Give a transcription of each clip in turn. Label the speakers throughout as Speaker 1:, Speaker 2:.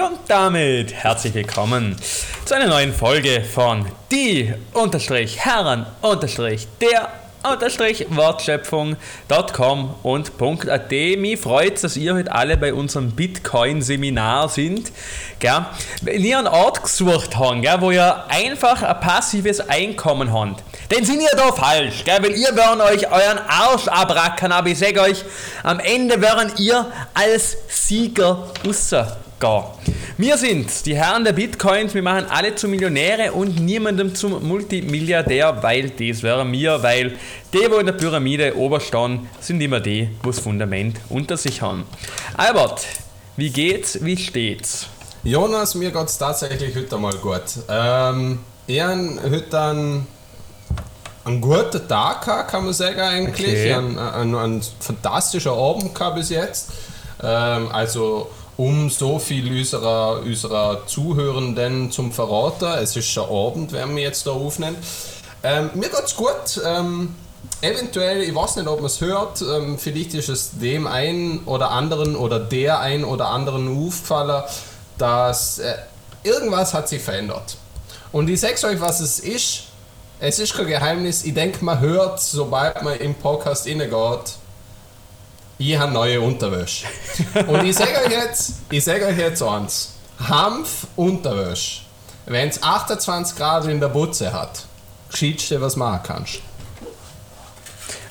Speaker 1: Und damit herzlich willkommen zu einer neuen Folge von Die Unterstrich Herren Unterstrich der Unterstrich Wortschöpfung.com und .at. Mich freut dass ihr heute alle bei unserem Bitcoin-Seminar sind. Weil ihr einen Ort gesucht habt, wo ihr einfach ein passives Einkommen habt. Dann sind ihr da falsch, weil ihr werden euch euren Arsch abrackern, aber ich sage euch, am Ende werden ihr als Sieger rausgehen. Wir sind die Herren der Bitcoins, wir machen alle zu Millionäre und niemandem zum Multimilliardär, weil das wären wir, weil die, wo in der Pyramide oberstehen, sind immer die, wo das Fundament unter sich haben. Albert, wie geht's, wie steht's?
Speaker 2: Jonas, mir geht's tatsächlich heute mal gut. Ähm, ich habe heute einen, einen guten Tag gehabt, kann man sagen eigentlich.
Speaker 1: Okay.
Speaker 2: Ein, ein, ein fantastischer Abend gehabt bis jetzt. Ähm, also um so viel unserer, unserer Zuhörenden zum Verraten. Es ist schon Abend, wenn wir jetzt da aufnehmen. Ähm, mir geht's gut. Ähm, eventuell, ich weiß nicht, ob man es hört, ähm, vielleicht ist es dem einen oder anderen oder der ein oder anderen aufgefallen, dass äh, irgendwas hat sich verändert. Und ich sag's euch, was es ist. Es ist kein Geheimnis. Ich denke, man hört, sobald man im Podcast reingeht, ich habe neue Unterwäsche. Und ich sage euch jetzt, ich sage euch jetzt eins. Hanf Unterwäsche. Wenn es 28 Grad in der Butze hat, geschiedste was machen kannst.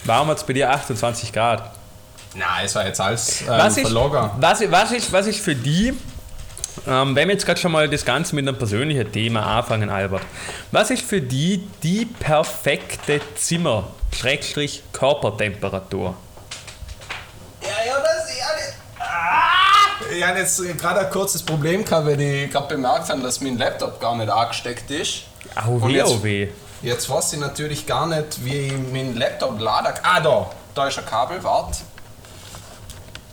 Speaker 1: Warum hat es bei dir 28 Grad?
Speaker 2: Nein, es war jetzt alles ähm,
Speaker 1: Was ist, was, was, ist, was ist für die, ähm, wenn wir jetzt gerade schon mal das Ganze mit einem persönlichen Thema anfangen, Albert, was ist für die die perfekte Zimmer, Schrägstrich Körpertemperatur?
Speaker 2: Ja, ja, das ist ja nicht. Ah! Ich habe jetzt gerade ein kurzes Problem gehabt, weil ich gerade bemerkt habe, dass mein Laptop gar nicht angesteckt ist.
Speaker 1: Au weh,
Speaker 2: jetzt-
Speaker 1: au weh.
Speaker 2: Jetzt weiß ich natürlich gar nicht, wie ich meinen Laptop laden kann. Ah, da. Da ist ein Kabel, wart.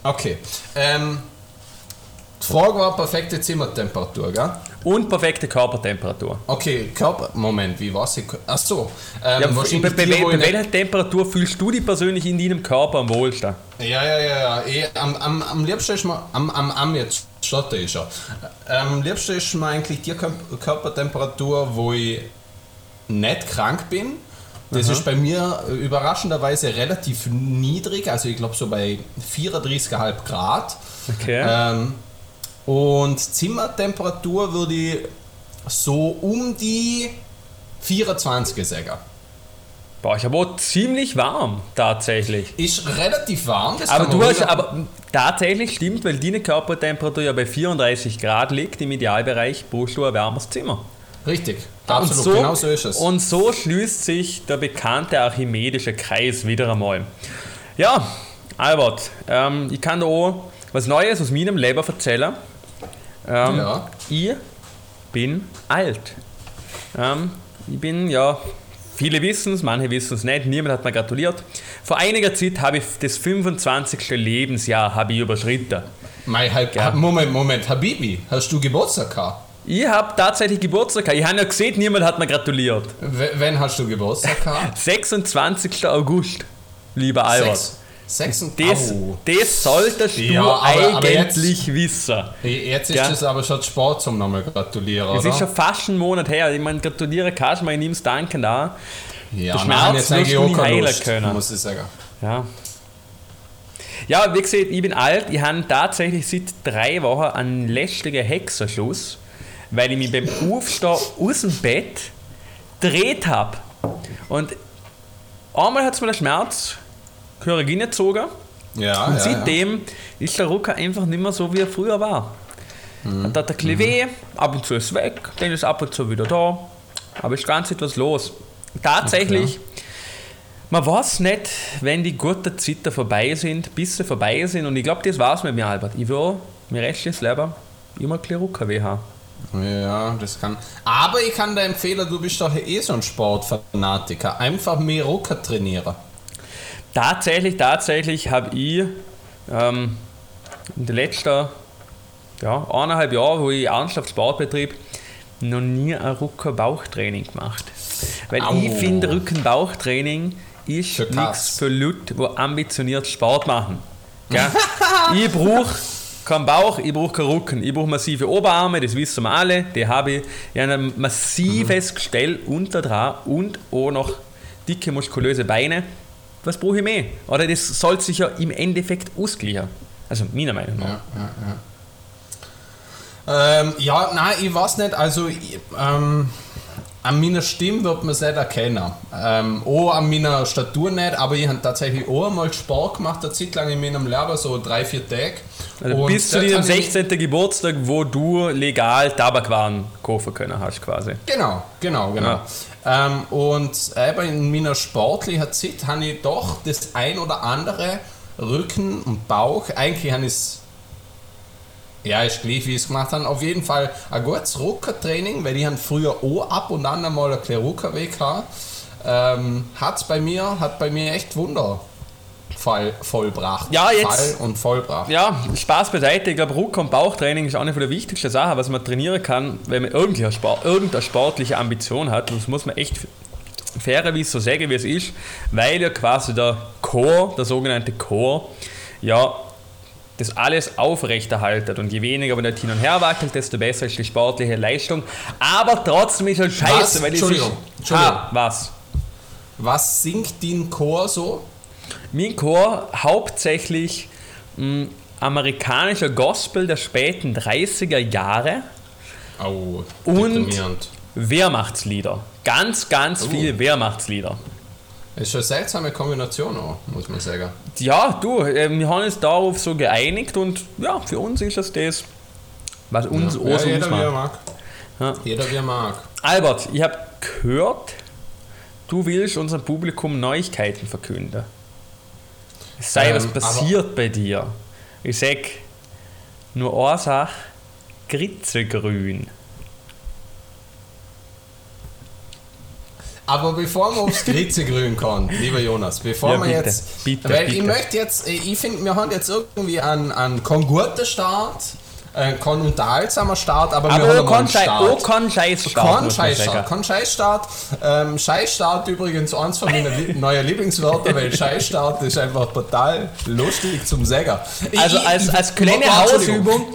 Speaker 2: Okay. Ähm, die Frage war perfekte Zimmertemperatur, gell?
Speaker 1: Und perfekte Körpertemperatur.
Speaker 2: Okay, Körper. Moment, wie war's? Ach so. Ähm,
Speaker 1: Ja, bei, bei, bei,
Speaker 2: ich
Speaker 1: welcher Temperatur fühlst du dich persönlich in deinem Körper am wohlsten?
Speaker 2: Ja, ja, ja, ja. Eh, am, am, am liebsten ist mir, am, am, am jetzt stotter ich schon. Am liebsten ist mir eigentlich die Kör- Körpertemperatur, wo ich nicht krank bin. Das ist bei mir überraschenderweise relativ niedrig, also ich glaube so bei 34,5 Grad.
Speaker 1: Okay.
Speaker 2: Ähm, und Zimmertemperatur würde ich so um die 24 sagen.
Speaker 1: Boah, ich habe auch ziemlich warm, tatsächlich.
Speaker 2: Ist relativ warm. Das
Speaker 1: Aber du hast, aber tatsächlich stimmt, weil deine Körpertemperatur ja bei 34 Grad liegt, im Idealbereich brauchst du ein wärmes Zimmer.
Speaker 2: Richtig,
Speaker 1: Und
Speaker 2: absolut,
Speaker 1: so,
Speaker 2: genau so ist es.
Speaker 1: Und so schließt sich der bekannte archimedische Kreis wieder einmal. Ja, Albert, ähm, ich kann da auch was Neues aus meinem Leben erzählen. Ähm,
Speaker 2: Ja.
Speaker 1: Ich bin alt. Ähm, ich bin, ja, viele wissen es, manche wissen es nicht, niemand hat mir gratuliert. Vor einiger Zeit habe ich das 25. Lebensjahr habe ich überschritten.
Speaker 2: Mein, halt,
Speaker 1: Ja.
Speaker 2: Moment, Moment, Habibi, hast du Geburtstag gehabt?
Speaker 1: Ich habe tatsächlich Geburtstag gehabt. Ich habe ja gesehen, niemand hat mir gratuliert.
Speaker 2: W wann hast du Geburtstag gehabt?
Speaker 1: 26. August, lieber Albert.
Speaker 2: Sechs, sechs und
Speaker 1: Das,
Speaker 2: Au.
Speaker 1: das solltest du
Speaker 2: Ja, aber- aber
Speaker 1: eigentlich wissen.
Speaker 2: Jetzt ist
Speaker 1: Ja.
Speaker 2: es aber schon Sport zum nochmal gratulieren,
Speaker 1: Es
Speaker 2: oder?
Speaker 1: ist schon fast ein Monat her. Ich meine, gratuliere kannst du mir, ich nehme es danken da.
Speaker 2: ja,
Speaker 1: der Schmerz
Speaker 2: jetzt eigentlich
Speaker 1: wirst du
Speaker 2: keine
Speaker 1: heilen
Speaker 2: Lust,
Speaker 1: können.
Speaker 2: muss ich sagen.
Speaker 1: Ja. Ja, wie gesagt, ich bin alt. Ich habe tatsächlich seit drei Wochen einen lästigen Hexenschuss, weil ich mich beim Aufstehen aus dem Bett gedreht habe. Und einmal hat es mir der Schmerz Chirurgie gezogen.
Speaker 2: Ja,
Speaker 1: Und
Speaker 2: ja,
Speaker 1: seitdem ist der Rucker einfach nicht mehr so, wie er früher war. Dann hat er ein bisschen weh, ab und zu ist es weg, dann ist ab und zu wieder da. Aber ist ganz etwas los. Tatsächlich, man weiß nicht, wenn die guten Zeiten vorbei sind, bis sie vorbei sind. Und ich glaube, das war's mit mir, Albert. Ich will mein restliches Leben immer ein bisschen Rucker haben.
Speaker 2: ja. ja, das kann. Aber ich kann dir empfehlen, du bist doch eh so ein Sportfanatiker. Einfach mehr Rucker trainieren.
Speaker 1: Tatsächlich, tatsächlich habe ich ähm, in den letzten ja, eineinhalb Jahren, wo ich ernsthaft Sport betrieb, noch nie ein Rücken-Bauchtraining gemacht. Weil
Speaker 2: Au.
Speaker 1: ich finde, Rücken-Bauchtraining ist nichts für Leute, die ambitioniert Sport machen. Gell? ich brauche keinen Bauch, ich brauche keinen Rücken. Ich brauche massive Oberarme, das wissen wir alle, die habe ich. Ich habe ein massives Gestell unter dran und auch noch dicke, muskulöse Beine. Was brauche ich mehr? Oder das soll sich ja im Endeffekt ausgleichen. Also meiner Meinung nach.
Speaker 2: Ja, ja, ja. Ähm, ja, nein, ich weiß nicht, also ich, ähm, an meiner Stimme wird man es nicht erkennen. Ähm, auch an meiner Statur nicht, aber ich habe tatsächlich auch einmal Sport gemacht, eine Zeit lang in meinem Leben, so drei, vier Tage.
Speaker 1: Also
Speaker 2: Und
Speaker 1: bis zu deinem
Speaker 2: ich-
Speaker 1: 16. Geburtstag, wo du legal Tabakwaren kaufen können hast, quasi.
Speaker 2: Genau, genau, genau. Ähm, und eben in meiner sportlichen Zeit habe ich doch das ein oder andere Rücken und Bauch. Eigentlich habe ich es. Ja, ist gleich, wie ich es gemacht habe. Auf jeden Fall ein gutes Ruckertraining, weil ich früher auch ab und an einmal einen kleinen Ruckerweg gehabt. Ähm, hat's bei mir, hat bei mir echt Wunder voll, vollbracht.
Speaker 1: Ja, jetzt-
Speaker 2: Fall und vollbracht.
Speaker 1: Ja, Spaß beiseite. Ich glaube, Ruck- und Bauchtraining ist eine von der wichtigsten Sachen, was man trainieren kann, wenn man irgendeine, Sport, irgendeine sportliche Ambition hat. Das muss man echt fairerweise so sagen, wie es ist, weil ja quasi der Core, der sogenannte Core, ja, das alles aufrechterhaltet. Und je weniger man dort hin und her wackelt, desto besser ist die sportliche Leistung. Aber trotzdem ist halt scheiße,
Speaker 2: Was?
Speaker 1: weil es ist.
Speaker 2: Entschuldigung, Entschuldigung.
Speaker 1: Ah, was?
Speaker 2: Was singt dein Chor so?
Speaker 1: Mein Chor hauptsächlich mh, amerikanischer Gospel der späten 30er Jahre,
Speaker 2: Oh,
Speaker 1: Und-. Wehrmachtslieder. Ganz, ganz viel Wehrmachtslieder.
Speaker 2: Das ist schon eine seltsame Kombination auch, muss man sagen.
Speaker 1: Ja, du, äh, wir haben uns darauf so geeinigt und ja, für uns ist es das, was uns
Speaker 2: ja,
Speaker 1: auch so
Speaker 2: jeder wie er mag.
Speaker 1: Ja.
Speaker 2: Jeder wie er mag.
Speaker 1: Albert, ich habe gehört, du willst unserem Publikum Neuigkeiten verkünden. Es sei
Speaker 2: Ähm,
Speaker 1: was passiert bei dir. Ich sag nur Ursache, Gritzegrün.
Speaker 2: Aber bevor wir aufs Gritzegrün kommen, lieber Jonas, bevor
Speaker 1: Ja,
Speaker 2: wir
Speaker 1: bitte,
Speaker 2: jetzt.
Speaker 1: bitte,
Speaker 2: weil ich
Speaker 1: bitte.
Speaker 2: möchte jetzt, ich finde, wir haben jetzt irgendwie einen, einen keinen guten Start, einen keinen unterhaltsamer Start, aber, wir
Speaker 1: Aber
Speaker 2: haben
Speaker 1: auch
Speaker 2: mal einen
Speaker 1: kein Schei-
Speaker 2: Start.
Speaker 1: auch kein Scheißstart.
Speaker 2: Kein Scheißstart, kein Scheißstart. Ähm, Scheißstart übrigens eins von meinen Lie neuen Lieblingswörtern, weil Scheißstart ist einfach total lustig zum Säger.
Speaker 1: Also als, als kleine. Hausübung,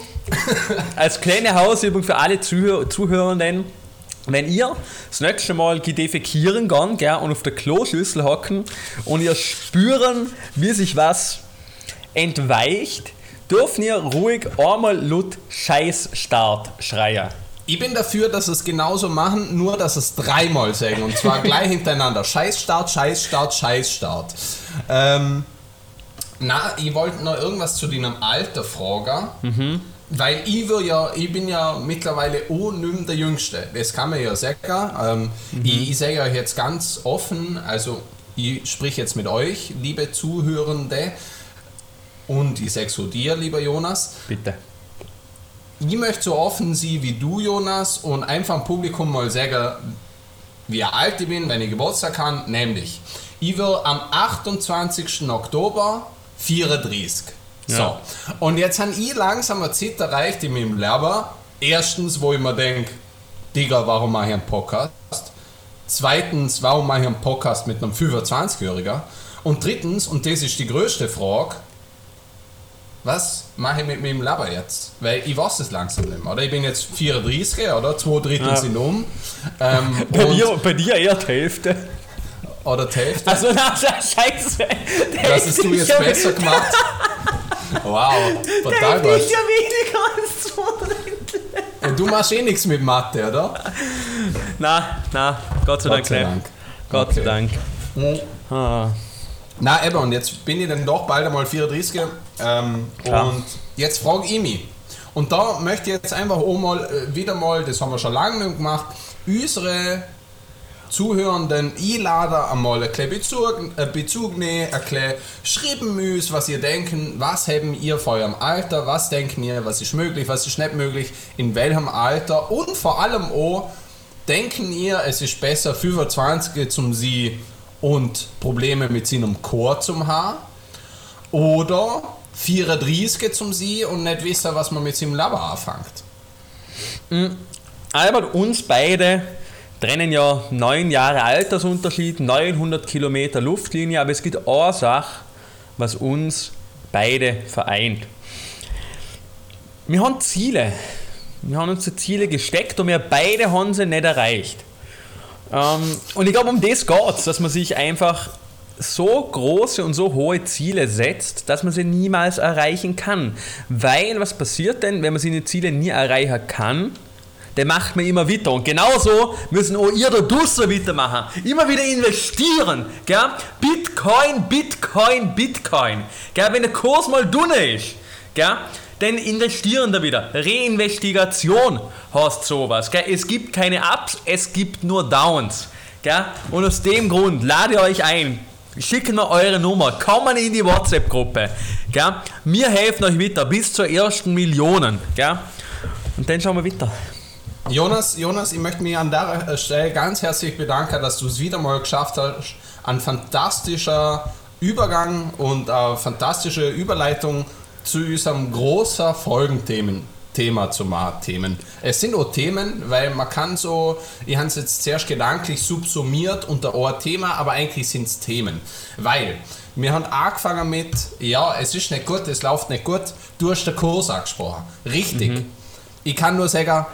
Speaker 1: als kleine Hausübung für alle Zuhör Zuhörenden, wenn ihr das nächste Mal defekieren gehen gell, und auf der Kloschüssel hocken und ihr spüren, wie sich was entweicht, dürfen ihr ruhig einmal laut Scheißstart schreien.
Speaker 2: Ich bin dafür, dass es genauso machen, nur dass es dreimal sagen und zwar gleich hintereinander. Scheißstart, Scheißstart, Scheißstart. Ähm, na, ich wollte noch irgendwas zu deinem Alter fragen. Weil ich, will ja, ich bin ja mittlerweile mehr der Jüngste. Das kann man ja sagen. Ähm, Ich, ich sage euch jetzt ganz offen, also ich sprich jetzt mit euch, liebe Zuhörende, und ich sage so dir, lieber Jonas,
Speaker 1: Bitte.
Speaker 2: ich möchte so offen sein wie du, Jonas, und einfach im Publikum mal sagen, wie alt ich bin, wenn ich Geburtstag habe, nämlich, ich will am 28. Oktober 34. So.
Speaker 1: Ja.
Speaker 2: Und jetzt habe ich langsam eine Zeit erreicht in meinem Leben. Erstens, wo ich mir denke, Digga, warum mache ich einen Podcast? Zweitens, warum mache ich einen Podcast mit einem 25-Jähriger? Und drittens, und das ist die größte Frage, was mache ich mit meinem Leben jetzt? Weil ich weiß es langsam nicht mehr, oder? Ich bin jetzt 34, oder? Zwei Drittel
Speaker 1: Ja.
Speaker 2: sind um. Ähm,
Speaker 1: Bei, dir, bei dir eher die Hälfte.
Speaker 2: oder die Hälfte.
Speaker 1: Also, na, scheiße. Der
Speaker 2: Das hast du jetzt besser gemacht. Wow, total gut.
Speaker 1: ist ja weniger als zwei Drittel.
Speaker 2: Und du machst eh nichts mit Mathe, oder?
Speaker 1: Na, na, Gott sei Dank.
Speaker 2: Gott sei. Dank.
Speaker 1: Gott sei
Speaker 2: Okay.
Speaker 1: Dank. Ah.
Speaker 2: Na, eben, und jetzt bin ich dann doch bald einmal 34. Ähm, und jetzt frage ich mich. Und da möchte ich jetzt einfach auch mal äh, wieder mal, das haben wir schon lange nicht gemacht, unsere Zuhörenden einladen, einmal ein bisschen Bezug, äh, Bezug nehmen, ein bisschen schreiben uns, was ihr denken, was haben ihr vor eurem Alter, was denken ihr, was ist möglich, was ist nicht möglich, in welchem Alter. Und vor allem auch, denken ihr, es ist besser 25 zum sie und Probleme mit seinem Chor zum haben? Oder 34 zum sie und nicht wissen, was man mit seinem Leben anfängt.
Speaker 1: Albert, uns beide trennen ja neun Jahre Altersunterschied, 900 Kilometer Luftlinie, aber es gibt eine Sache, was uns beide vereint. Wir haben Ziele. Wir haben uns Ziele gesteckt und wir beide haben sie nicht erreicht. Ähm, und ich glaube, um das geht dass man sich einfach so große und so hohe Ziele setzt, dass man sie niemals erreichen kann. Weil, was passiert denn, wenn man seine Ziele nie erreichen kann? Der macht man immer weiter. Und genauso müssen auch ihr da draußen weitermachen. Immer wieder investieren. Gell? Bitcoin, Bitcoin, Bitcoin. Gell? Wenn der Kurs mal dünn ist, gell? dann investieren da wieder. Reinvestigation heißt sowas. Gell? Es gibt keine Ups, es gibt nur Downs. Gell? Und aus dem Grund lade ich euch ein. Schicken wir eure Nummer, kommen in die WhatsApp-Gruppe. Wir helfen euch weiter bis zur ersten Millionen. Gell? Und dann schauen wir weiter.
Speaker 2: Jonas, Jonas, ich möchte mich an der Stelle ganz herzlich bedanken, dass du es wieder mal geschafft hast. Ein fantastischer Übergang und eine fantastische Überleitung zu unserem großen Folgenthemen. Thema zu machen, Themen. Es sind auch Themen, weil man kann so, ich habe es jetzt zuerst gedanklich subsumiert unter ein Thema, aber eigentlich sind es Themen. Weil wir haben angefangen mit, ja, es ist nicht gut, es läuft nicht gut, du hast den Kurs angesprochen. Richtig. Mhm. Ich kann nur sagen,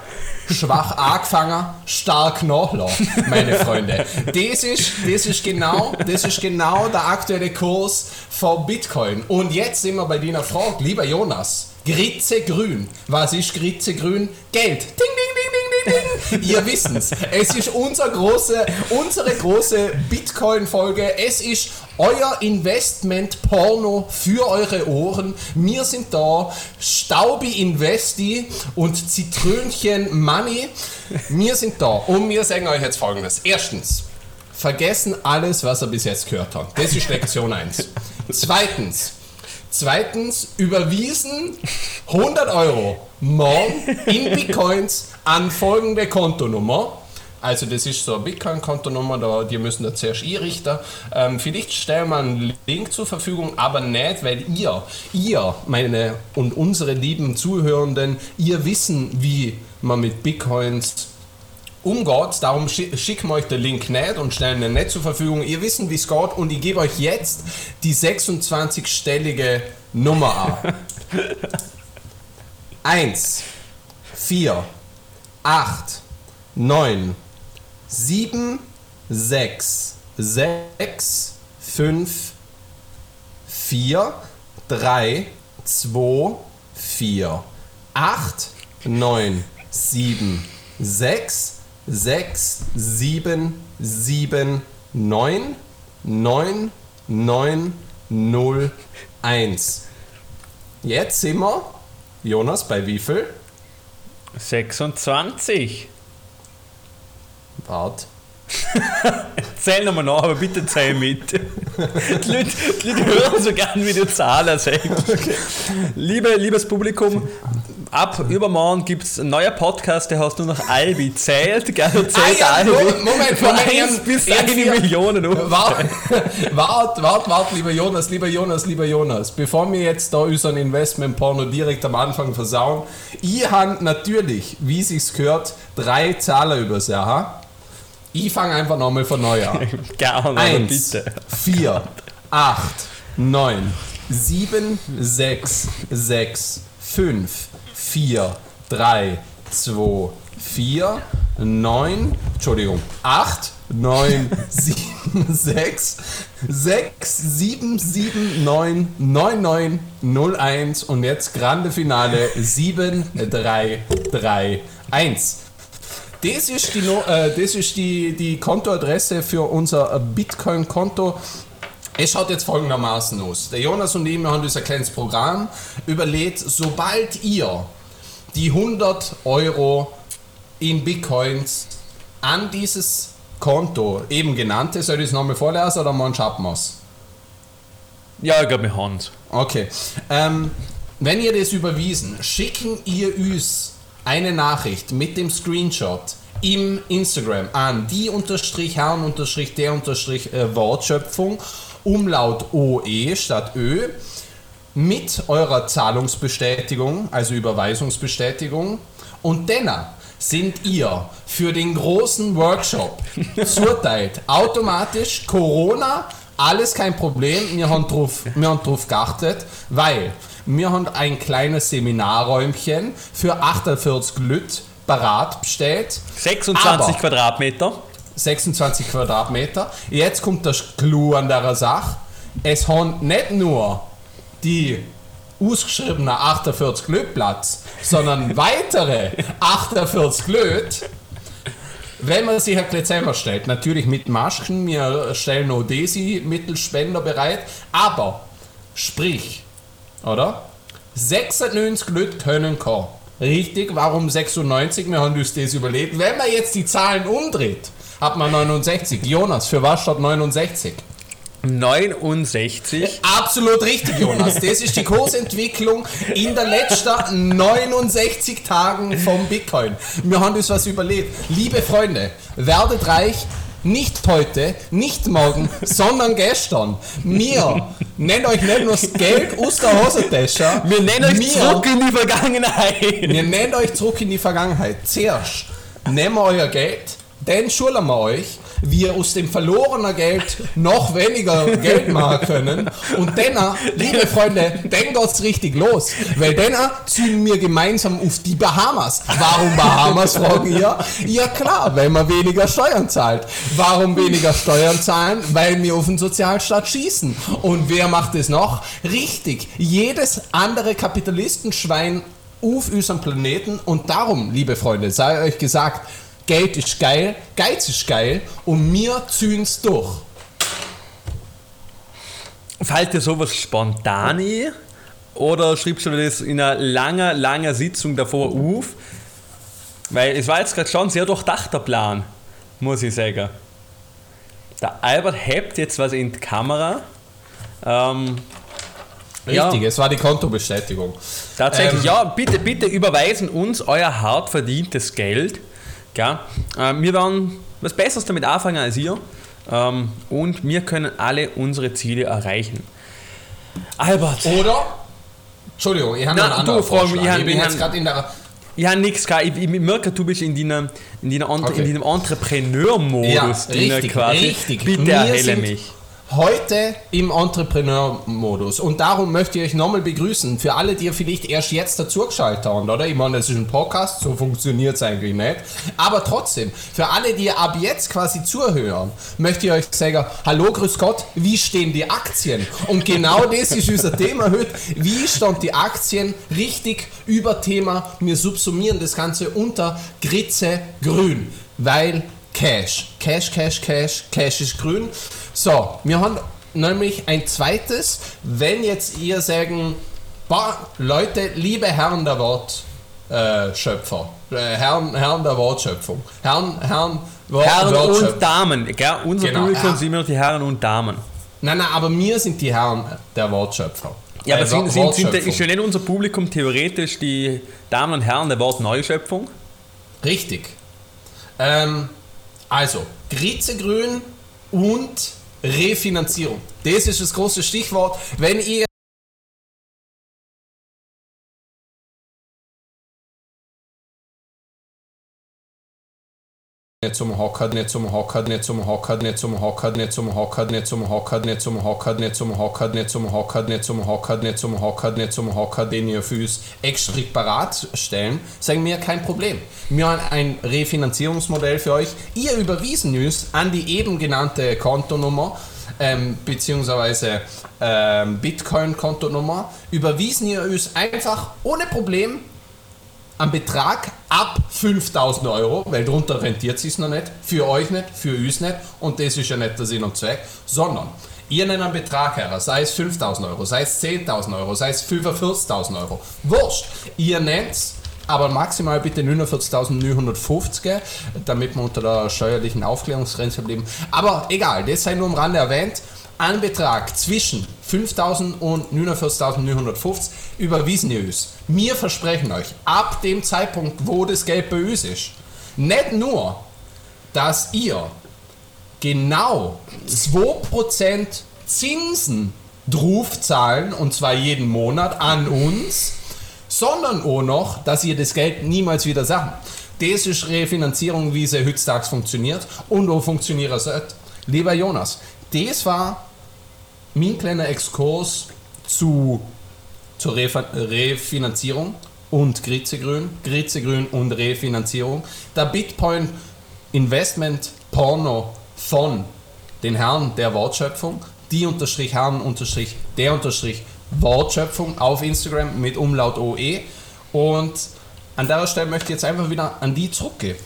Speaker 2: schwach angefangen, stark nachlassen, meine Freunde. Das ist, das, ist genau, das ist genau der aktuelle Kurs von Bitcoin. Und jetzt sind wir bei deiner Frage, lieber Jonas. Gritzegrün. Was ist Gritzegrün? Geld. Ding, ding, ding, ding, ding, ding. Ihr wissen's. Es ist unser große, unsere große Bitcoin-Folge. Es ist euer Investment-Porno für eure Ohren. Wir sind da. Staubi Investi und Zitrönchen Money. Wir sind da. Und wir sagen euch jetzt folgendes. Erstens. Vergessen alles, was ihr bis jetzt gehört habt. Das ist Lektion 1. Zweitens Zweitens überwiesen 100 Euro morgen in Bitcoins an folgende Kontonummer. Also das ist so eine Bitcoin-Kontonummer, da, die müssen da zuerst einrichten. Ähm, vielleicht stellen wir einen Link zur Verfügung, aber nicht, weil ihr, ihr, meine und unsere lieben Zuhörenden, ihr wissen, wie man mit Bitcoins umgeht. Darum schicken wir euch den Link nicht und stellen ihn nicht zur Verfügung. Ihr wisst, wie es geht und ich gebe euch jetzt die 26-stellige Nummer an. 1, 4, 8, 9, 7, 6, 6, 5, 4, 3, 2, 4, 8, 9, 7, 6, 6, 7, 7, 9, 9, 9, 0, 1. Jetzt sind wir, Jonas, bei wie viel?
Speaker 1: 26.
Speaker 2: Wart.
Speaker 1: zähl nochmal nach, aber bitte zähl mit. Die Leute, die Leute hören so gern, wie du Zahlen sagst. Okay. Liebe, liebes Publikum, ab übermorgen gibt es einen neuen Podcast, der heißt nur noch Albi. Zählt, gell? Zählt ah, ja,
Speaker 2: Albi. Moment, Von Moment. 1
Speaker 1: bis eine Million.
Speaker 2: Wart, wart, wart, wart, lieber Jonas, lieber Jonas, lieber Jonas. Bevor wir jetzt da unseren Investment-Porno direkt am Anfang versauen, ich habe natürlich, wie es sich gehört, drei Zahlen übersehen. Ich fange einfach nochmal von neu an.
Speaker 1: Gerne,
Speaker 2: Eins, bitte. 4, 8, 9, 7, 6, 6, 5, 4, 3, 2, 4, 9, Entschuldigung, 8, 9, 7, 6, 6, 7, 7, 9, 9, 9, 0, 1 und jetzt Grande Finale 7, 3, 3, 1. Das ist die, äh, das ist die, die Kontoadresse für unser Bitcoin-Konto. Es schaut jetzt folgendermaßen aus. Der Jonas und ich wir haben ein kleines Programm überlegt, sobald ihr die 100 Euro in Bitcoins an dieses Konto eben genannte, soll ich es nochmal vorlesen oder man schaffen wir es?
Speaker 1: Ja, ich glaube, wir haben
Speaker 2: Okay. Ähm, wenn ihr das überwiesen, schicken ihr uns eine Nachricht mit dem Screenshot im Instagram an die unterstrich Herrn unterstrich der unterstrich äh, Wortschöpfung Umlaut OE statt Ö mit eurer Zahlungsbestätigung, also Überweisungsbestätigung und dann sind ihr für den großen Workshop zurzeit automatisch Corona, alles kein Problem, wir haben drauf, wir haben drauf geachtet, weil wir haben ein kleines Seminarräumchen für 48 Lüt parat bestellt.
Speaker 1: 26
Speaker 2: Aber-
Speaker 1: Quadratmeter.
Speaker 2: 26 Quadratmeter. Jetzt kommt der Clou an der Sache. Es haben nicht nur die ausgeschriebene 48 Glüt Platz, sondern weitere 48 Glüt. Wenn man sich ein selber stellt, natürlich mit Masken, wir stellen auch Desi-Mittelspender bereit, aber sprich, oder? 96 Leute können kommen. Richtig, warum 96? Wir haben uns das überlegt. Wenn man jetzt die Zahlen umdreht, hat man 69. Jonas, für was statt 69?
Speaker 1: 69.
Speaker 2: Absolut richtig, Jonas. Das ist die Kursentwicklung in der letzten 69 Tagen vom Bitcoin. Wir haben uns was überlegt. Liebe Freunde, werdet reich. Nicht heute, nicht morgen, sondern gestern. Wir nennen euch nicht nur das Geld aus der Hosentasche.
Speaker 1: Wir nennen euch
Speaker 2: wir-
Speaker 1: zurück in die Vergangenheit.
Speaker 2: wir nennen euch zurück in die Vergangenheit. Zuerst nehmen wir euer Geld, dann schulen wir euch, wie ihr aus dem verlorenen Geld noch weniger Geld machen können. Und dann, liebe Freunde, dann geht's richtig los. Weil dann ziehen wir gemeinsam auf die Bahamas. Warum Bahamas, fragen ihr? Ja klar, weil man weniger Steuern zahlt. Warum weniger Steuern zahlen? Weil wir auf den Sozialstaat schießen. Und wer macht es noch? Richtig, jedes andere Kapitalistenschwein auf unserem Planeten und darum, liebe Freunde, sei euch gesagt, Geld ist geil, Geiz ist geil und wir ziehen's durch.
Speaker 1: Fällt dir sowas spontan ein? Oder schreibst du das in einer langen, langen Sitzung davor auf? Weil es war jetzt gerade schon ein sehr durchdachter Plan, muss ich sagen. Der Albert hebt jetzt was in die Kamera. Ähm,
Speaker 2: Richtig,
Speaker 1: Ja.
Speaker 2: es war die Kontobestätigung.
Speaker 1: Tatsächlich,
Speaker 2: Ähm,
Speaker 1: ja, bitte, bitte überweisen uns euer hart verdientes Geld. Gell? Ähm, wir werden was Besseres damit anfangen als ihr. Ähm, und wir können alle unsere Ziele erreichen. Albert,
Speaker 2: Oder? Entschuldigung, ich habe noch einen anderen Vorschlag.
Speaker 1: ich
Speaker 2: Ich bin jetzt gerade in der...
Speaker 1: ich habe nichts gehabt. Ich, ich merke, du bist in deinem in deiner Entre,
Speaker 2: Okay.
Speaker 1: in deinem Entrepreneur-Modus
Speaker 2: Ja, richtig,
Speaker 1: quasi.
Speaker 2: richtig.
Speaker 1: Bitte erhelle mich.
Speaker 2: Heute im Entrepreneur-Modus. Und darum möchte ich euch nochmal begrüßen. Für alle, die vielleicht erst jetzt dazugeschaltet haben, oder? Ich meine, das ist ein Podcast, so funktioniert es eigentlich nicht. Aber trotzdem, für alle, die ab jetzt quasi zuhören, möchte ich euch sagen, hallo, grüß Gott, wie stehen die Aktien? Und genau das ist unser Thema heute. Wie stehen die Aktien richtig über Thema? Wir subsumieren das Ganze unter Gritze grün, weil Cash. Cash, Cash, Cash, Cash ist grün. So, wir haben nämlich ein zweites, wenn jetzt ihr sagen, boah, Leute, liebe Herren der Wortschöpfer, äh, Herren, Herren der Wortschöpfung, Herren, Herren, Wort,
Speaker 1: Herren
Speaker 2: Wortschöpfer.
Speaker 1: und Damen. Gell? Unser
Speaker 2: Genau,
Speaker 1: Publikum sind immer noch die Herren und Damen.
Speaker 2: Nein, nein, aber wir sind die Herren der Wortschöpfer.
Speaker 1: Ja, aber
Speaker 2: Äh,
Speaker 1: sind, sind, sind,
Speaker 2: Wortschöpfung.
Speaker 1: ist ja nicht unser Publikum theoretisch die Damen und Herren der Wort Neuschöpfung?
Speaker 2: Richtig. Ähm, also, Grizegrün und Refinanzierung. Das ist das große Stichwort. Wenn ihr nicht zum Hocker, nicht zum Hocker, nicht zum Hocker, nicht zum Hocker, nicht zum Hocker, nicht zum Hocker, nicht zum Hocker, nicht zum Hocker, nicht zum Hocker, nicht zum Hocker, nicht zum Hocker, nicht zum Hocker, den ihr fürs extra parat stellen, sagen wir kein Problem. Wir haben ein Refinanzierungsmodell für euch. Ihr überwiesen uns an die eben genannte Kontonummer ähm, beziehungsweise ähm, Bitcoin-Kontonummer. Überwiesen ihr uns einfach ohne Problem am Betrag ab 5000 Euro, weil darunter rentiert sich noch nicht, für euch nicht, für uns nicht und das ist ja nicht der Sinn und Zweck, sondern ihr nennt einen Betrag her, sei es 5000 Euro, sei es 10.000 Euro, sei es 45.000 Euro, wurscht, ihr nennt aber maximal bitte 49.950, damit wir unter der steuerlichen Aufklärungsgrenze bleiben. Aber egal, das sei nur am Rande erwähnt. Ein Betrag zwischen 5.000 und 49.950 überwiesen ihr uns. Wir versprechen euch, ab dem Zeitpunkt, wo das Geld bei uns ist, nicht nur, dass ihr genau 2% Zinsen drauf zahlen, und zwar jeden Monat an uns, sondern auch noch, dass ihr das Geld niemals wieder sachen. Das ist Refinanzierung, wie sie heutzutage funktioniert und auch funktionieren sollte. Lieber Jonas, das war mein kleiner Exkurs zu, zur Refa Refinanzierung und Grizegrün, Grizegrün und Refinanzierung. Der Bitcoin Investment Porno von den Herren der Wortschöpfung, die unterstrich Herren unterstrich der unterstrich Wortschöpfung auf Instagram mit Umlaut OE und an der Stelle möchte ich jetzt einfach wieder an die zurückgeben.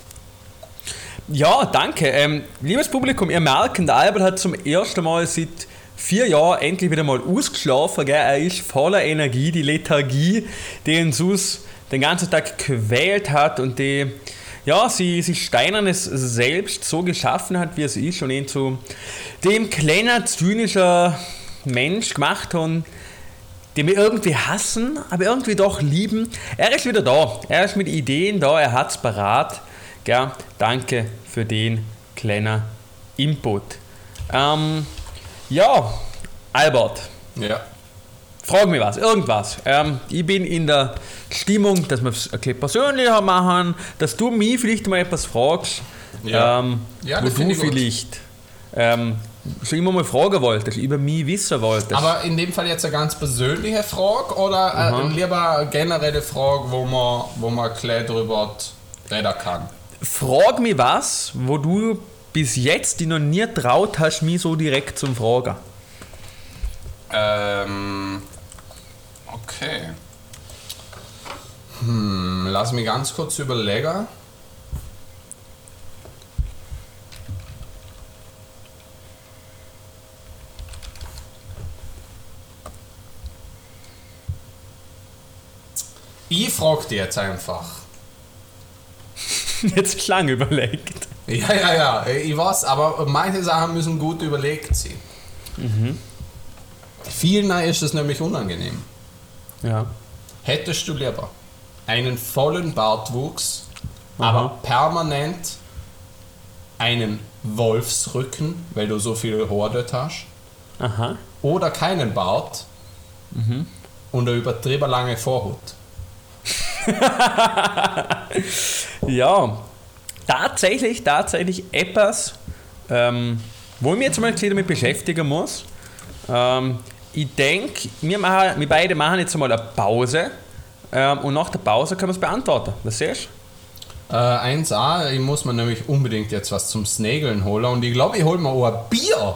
Speaker 1: Ja, danke. Ähm, liebes Publikum, ihr merkt, der Albert hat zum ersten Mal seit vier Jahren endlich wieder mal ausgeschlafen. Gell? Er ist voller Energie, die Lethargie, die ihn sonst den ganzen Tag quält hat und die ja, sie, sie Steinernes selbst so geschaffen hat, wie es ist und ihn zu dem kleinen, zynischen Mensch gemacht hat, den wir irgendwie hassen, aber irgendwie doch lieben. Er ist wieder da. Er ist mit Ideen da, er hat es parat. Gell? Danke für den kleinen Input. Ähm, ja, Albert.
Speaker 2: Ja.
Speaker 1: Frag mich was, irgendwas. Ähm, ich bin in der Stimmung, dass wir es ein bisschen persönlicher machen, dass du mich vielleicht mal etwas fragst,
Speaker 2: Ja.
Speaker 1: ähm,
Speaker 2: Ja,
Speaker 1: wo du vielleicht ähm, schon immer mal fragen wolltest, über mich wissen wolltest.
Speaker 2: Aber in dem Fall jetzt eine ganz persönliche Frage oder äh, lieber eine generelle Frage, wo man, wo man gleich drüber reden kann?
Speaker 1: Frag mich was, wo du bis jetzt die noch nie traut hast, mich so direkt zum Fragen.
Speaker 2: Ähm, okay. Hm, lass mich ganz kurz überlegen. Ich frag dir jetzt einfach.
Speaker 1: Jetzt klang überlegt.
Speaker 2: Ja, ja, ja, ich weiß, aber manche Sachen müssen gut überlegt sein. Vielen ist es nämlich unangenehm.
Speaker 1: Ja.
Speaker 2: Hättest du lieber einen vollen Bartwuchs, aber permanent einen Wolfsrücken, weil du so viel dort hast,
Speaker 1: Aha.
Speaker 2: oder keinen Bart und eine übertrieben lange Vorhut?
Speaker 1: Ja, tatsächlich, tatsächlich etwas, ähm, wo ich mich jetzt mal damit beschäftigen muss. Ähm, ich denke, wir, machen- wir beide machen jetzt mal eine Pause ähm, und nach der Pause können wir es beantworten. Was siehst
Speaker 2: Äh, 1a, ich muss mir nämlich unbedingt jetzt was zum Snageln holen und ich glaube, ich hole mir auch ein Bier.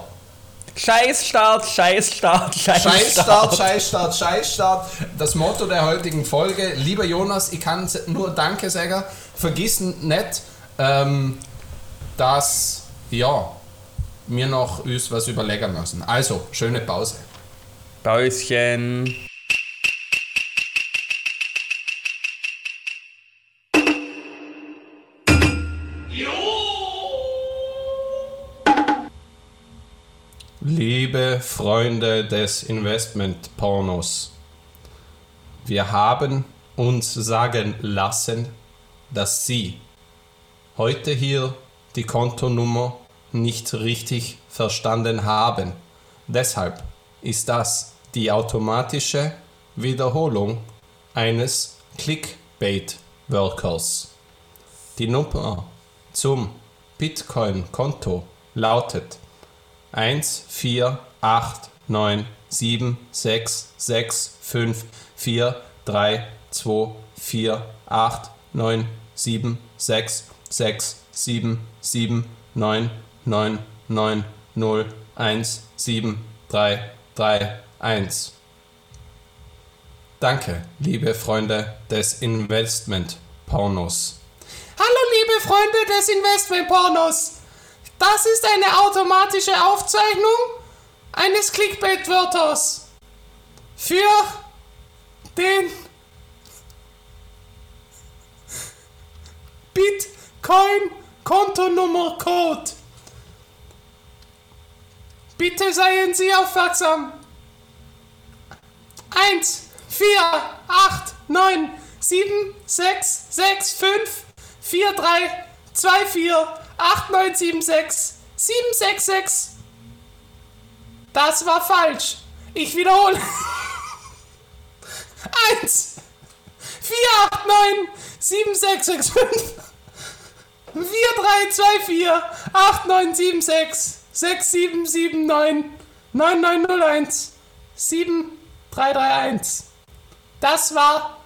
Speaker 1: du? Scheißstart, Scheißstart, Scheißstart.
Speaker 2: Scheißstart, Scheißstart, Scheißstart. Das Motto der heutigen Folge. Lieber Jonas, ich kann nur Danke sagen. Vergiss nicht, ähm, dass ja, wir noch uns was überlegen müssen. Also, schöne Pause.
Speaker 1: Päuschen.
Speaker 2: Liebe Freunde des Investment-Pornos, wir haben uns sagen lassen, dass Sie heute hier die Kontonummer nicht richtig verstanden haben. Deshalb ist das die automatische Wiederholung eines Clickbait-Workers. Die Nummer zum Bitcoin-Konto lautet 1 4 8 9 7 6 6 5 4 3 2 4 8 9 7 6 6 7 7 9 9 9 0 1 7 3 3 1 Danke, liebe Freunde des Investment-Pornos.
Speaker 3: Hallo liebe Freunde des Investment-Pornos. Das ist eine automatische Aufzeichnung eines Clickbait-Wörters für den Bitcoin-Kontonummer-Code. Bitte seien Sie aufmerksam. 1, 4, 8, 9, 7, 6, 6, 5, 4, 3, 2, 4, 8, 9, 7, 6, 7, 6, 6. Das war falsch. Ich wiederhole. 1, 489 7665 4324 8976 6779 9901 7331. Das war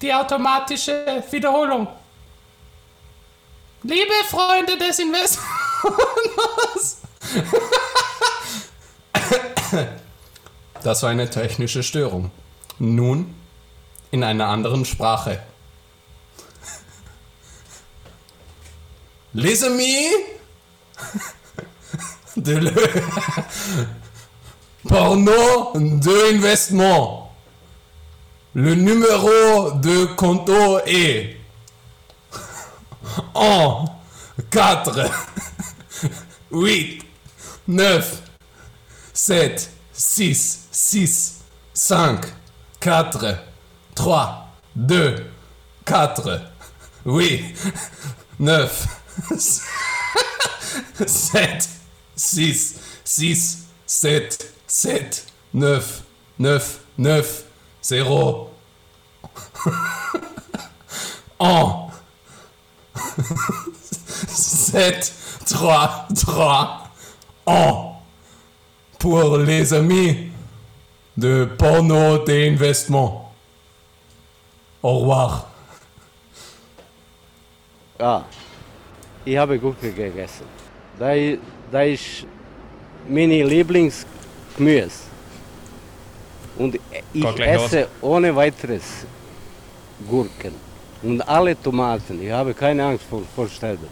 Speaker 3: die automatische Wiederholung. Liebe Freunde des Investors,
Speaker 2: Das war eine technische Störung. Nun in einer anderen Sprache. Les amis de le porno de investissement. Le numéro de compte est 1, 4, 8, 9, 7, 6, 6, 5, 4, 3, 2, 4, 8, 9, 7, 6, 6, 7, 7, 9, 9, 9, 0, 1, 7, 3, 3, 1 pour les amis de porno d'investissement. Au revoir.
Speaker 4: Ja, ich habe Gurke gegessen. Da, da ist meine Lieblingsgemüse. Und ich esse ohne weiteres Gurken. Und alle Tomaten. Ich habe keine Angst vor, vor Sterben.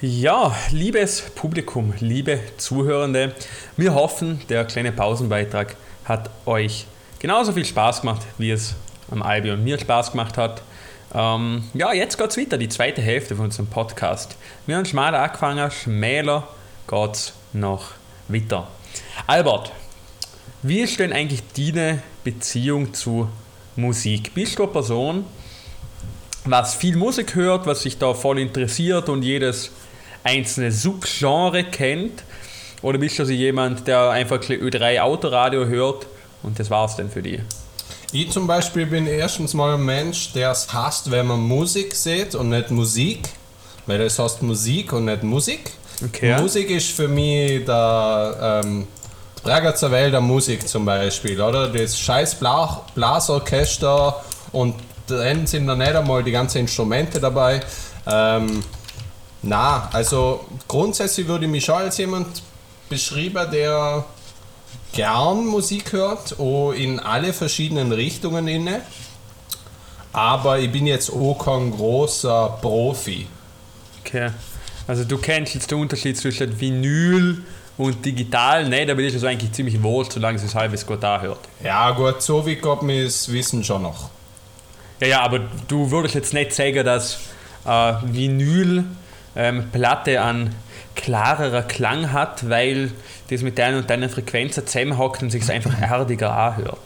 Speaker 1: Ja, liebes Publikum, liebe Zuhörende, wir hoffen, der kleine Pausenbeitrag hat euch genauso viel Spaß gemacht, wie es am Albi und mir Spaß gemacht hat. Ähm, ja, jetzt geht's weiter, die zweite Hälfte von unserem Podcast. Wir haben schmaler angefangen, schmäler geht's noch weiter. Albert, wie ist denn eigentlich deine Beziehung zu Musik? Bist du eine Person, was viel Musik hört, was sich da voll interessiert und jedes einzelne Subgenre kennt? Oder bist du also jemand, der einfach ein bisschen Ö3 Autoradio hört und das war's dann für dich?
Speaker 2: Ich zum Beispiel bin erstens mal ein Mensch, der es hasst, wenn man Musik sieht und nicht Musik. Weil das heißt Musik und nicht Musik.
Speaker 1: Okay.
Speaker 2: Musik ist für mich der ähm, die Bregenzer Welt der Musik zum Beispiel, oder? Das scheiß Bla Blasorchester und dann sind da nicht einmal die ganzen Instrumente dabei. Ähm, na, also grundsätzlich würde ich mich schon als jemand beschreiben, der gern Musik hört, auch in alle verschiedenen Richtungen inne. Aber ich bin jetzt auch kein großer Profi.
Speaker 1: Okay. Also du kennst jetzt den Unterschied zwischen Vinyl und digital, ne? Da bin ich also eigentlich ziemlich wohl, solange es das halbes gut da hört.
Speaker 2: Ja gut, so wie Gott mir das Wissen schon noch.
Speaker 1: Ja, ja, aber du würdest jetzt nicht sagen, dass äh, Vinyl ähm, Platte an klarerer Klang hat, weil das mit deiner und deiner Frequenz zusammenhockt und sich einfach erdiger anhört.